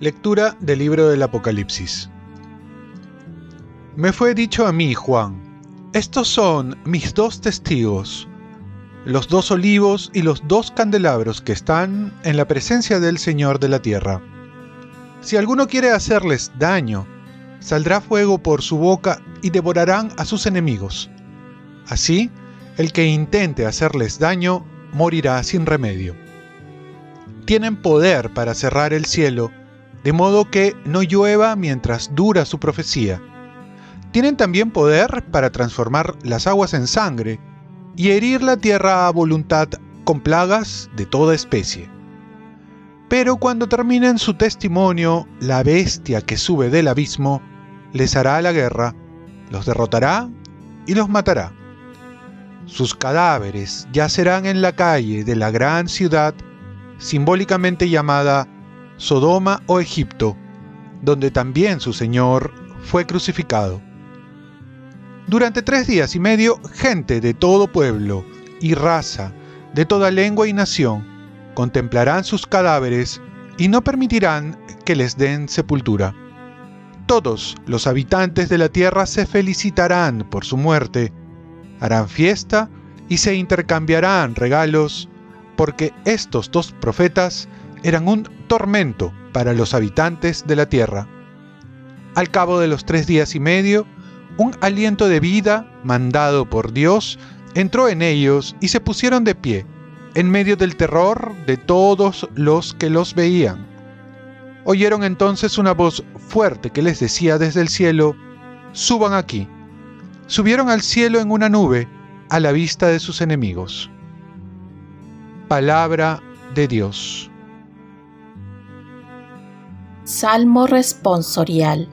Lectura del libro del Apocalipsis. Me fue dicho a mí, Juan, estos son mis dos testigos, los dos olivos y los dos candelabros que están en la presencia del Señor de la tierra. Si alguno quiere hacerles daño, saldrá fuego por su boca y devorarán a sus enemigos. Así, el que intente hacerles daño morirá sin remedio. Tienen poder para cerrar el cielo, de modo que no llueva mientras dura su profecía. Tienen también poder para transformar las aguas en sangre y herir la tierra a voluntad con plagas de toda especie. Pero cuando terminen su testimonio, la bestia que sube del abismo les hará la guerra, los derrotará y los matará. Sus cadáveres yacerán en la calle de la gran ciudad, simbólicamente llamada Sodoma o Egipto, donde también su Señor fue crucificado. Durante tres días y medio, gente de todo pueblo y raza, de toda lengua y nación, contemplarán sus cadáveres y no permitirán que les den sepultura. Todos los habitantes de la tierra se felicitarán por su muerte, harán fiesta y se intercambiarán regalos, porque estos dos profetas eran un tormento para los habitantes de la tierra. Al cabo de los tres días y medio, un aliento de vida mandado por Dios entró en ellos y se pusieron de pie, en medio del terror de todos los que los veían. Oyeron entonces una voz fuerte que les decía desde el cielo, Suban aquí. Subieron al cielo en una nube a la vista de sus enemigos. Palabra de Dios. Salmo responsorial.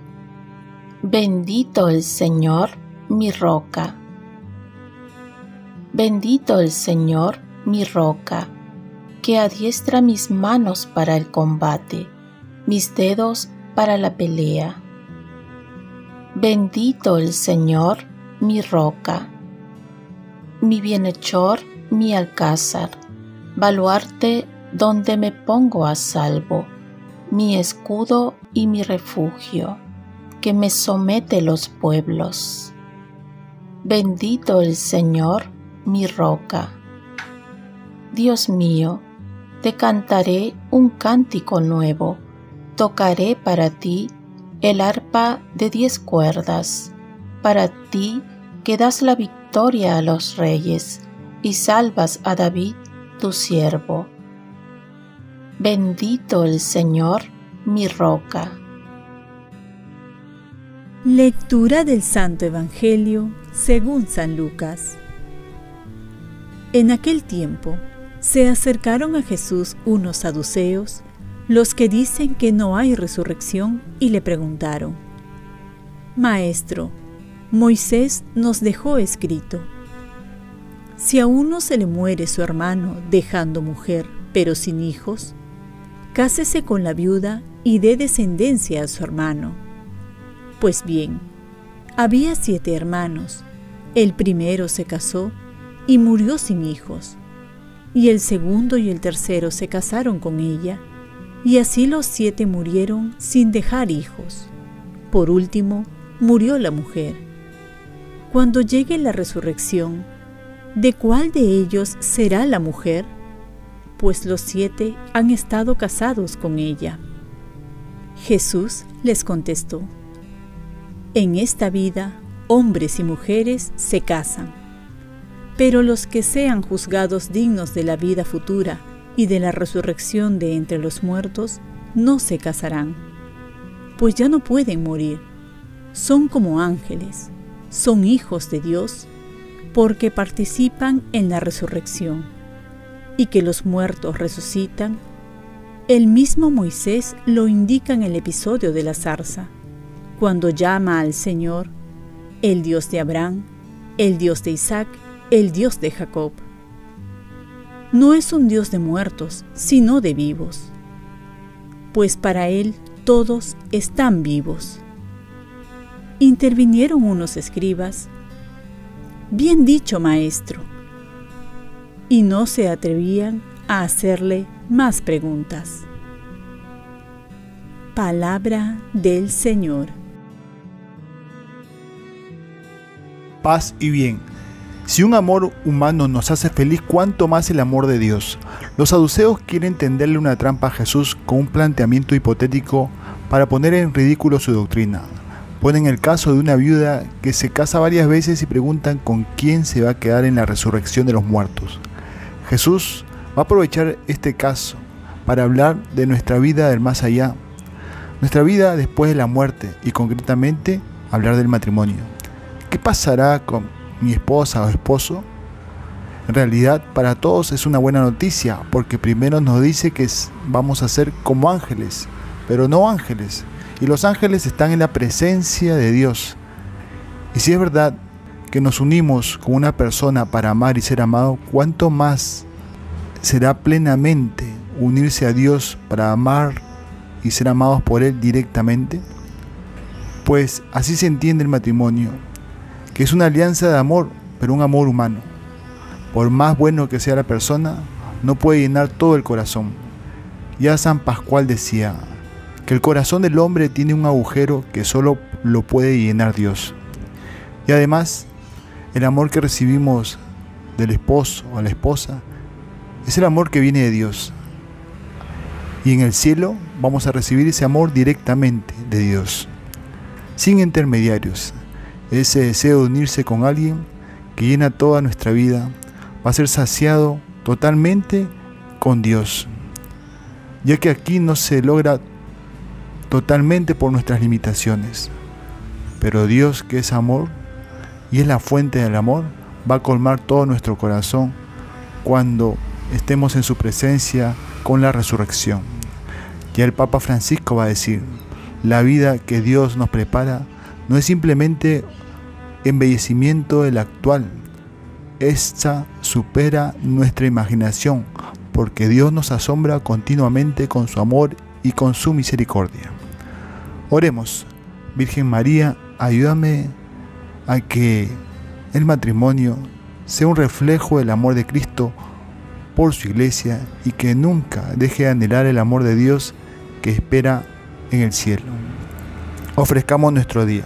Bendito el Señor, mi roca. Bendito el Señor, mi roca, que adiestra mis manos para el combate mis dedos para la pelea. Bendito el Señor, mi roca, mi bienhechor, mi alcázar, baluarte donde me pongo a salvo, mi escudo y mi refugio, que me somete los pueblos. Bendito el Señor, mi roca. Dios mío, te cantaré un cántico nuevo tocaré para ti el arpa de diez cuerdas, para ti que das la victoria a los reyes y salvas a David tu siervo. Bendito el Señor, mi roca. Lectura del Santo Evangelio según San Lucas. En aquel tiempo se acercaron a Jesús unos saduceos los que dicen que no hay resurrección y le preguntaron, Maestro, Moisés nos dejó escrito, si a uno se le muere su hermano dejando mujer pero sin hijos, cásese con la viuda y dé descendencia a su hermano. Pues bien, había siete hermanos, el primero se casó y murió sin hijos, y el segundo y el tercero se casaron con ella, y así los siete murieron sin dejar hijos. Por último, murió la mujer. Cuando llegue la resurrección, ¿de cuál de ellos será la mujer? Pues los siete han estado casados con ella. Jesús les contestó, En esta vida, hombres y mujeres se casan, pero los que sean juzgados dignos de la vida futura y de la resurrección de entre los muertos no se casarán, pues ya no pueden morir, son como ángeles, son hijos de Dios, porque participan en la resurrección, y que los muertos resucitan, el mismo Moisés lo indica en el episodio de la zarza, cuando llama al Señor, el Dios de Abraham, el Dios de Isaac, el Dios de Jacob no es un Dios de muertos, sino de vivos, pues para Él todos están vivos. intervinieron unos escribas. Bien dicho, maestro. Y no se atrevían a hacerle más preguntas. Palabra del Señor. Paz y bien. Si un amor humano nos hace feliz, ¿cuánto más el amor de Dios? Los saduceos quieren tenderle una trampa a Jesús con un planteamiento hipotético para poner en ridículo su doctrina. Ponen el caso de una viuda que se casa varias veces y preguntan con quién se va a quedar en la resurrección de los muertos. Jesús va a aprovechar este caso para hablar de nuestra vida del más allá, nuestra vida después de la muerte y concretamente hablar del matrimonio. ¿Qué pasará con mi esposa o esposo? En realidad para todos es una buena noticia porque primero nos dice que vamos a ser como ángeles, pero no ángeles. Y los ángeles están en la presencia de Dios. Y si es verdad que nos unimos con una persona para amar y ser amado, ¿cuánto más será plenamente unirse a Dios para amar y ser amados por Él directamente? Pues así se entiende el matrimonio, que es una alianza de amor, pero un amor humano. Por más bueno que sea la persona, no puede llenar todo el corazón. Ya San Pascual decía, que el corazón del hombre tiene un agujero que solo lo puede llenar Dios. Y además, el amor que recibimos del esposo o la esposa es el amor que viene de Dios. Y en el cielo vamos a recibir ese amor directamente de Dios, sin intermediarios. Ese deseo de unirse con alguien que llena toda nuestra vida va a ser saciado totalmente con Dios, ya que aquí no se logra totalmente por nuestras limitaciones. Pero Dios, que es amor y es la fuente del amor, va a colmar todo nuestro corazón cuando estemos en su presencia con la resurrección. Ya el Papa Francisco va a decir, la vida que Dios nos prepara no es simplemente embellecimiento del actual, esta supera nuestra imaginación, porque Dios nos asombra continuamente con su amor y con su misericordia. Oremos, Virgen María, ayúdame a que el matrimonio sea un reflejo del amor de Cristo por su iglesia y que nunca deje de anhelar el amor de Dios que espera en el cielo. Ofrezcamos nuestro día.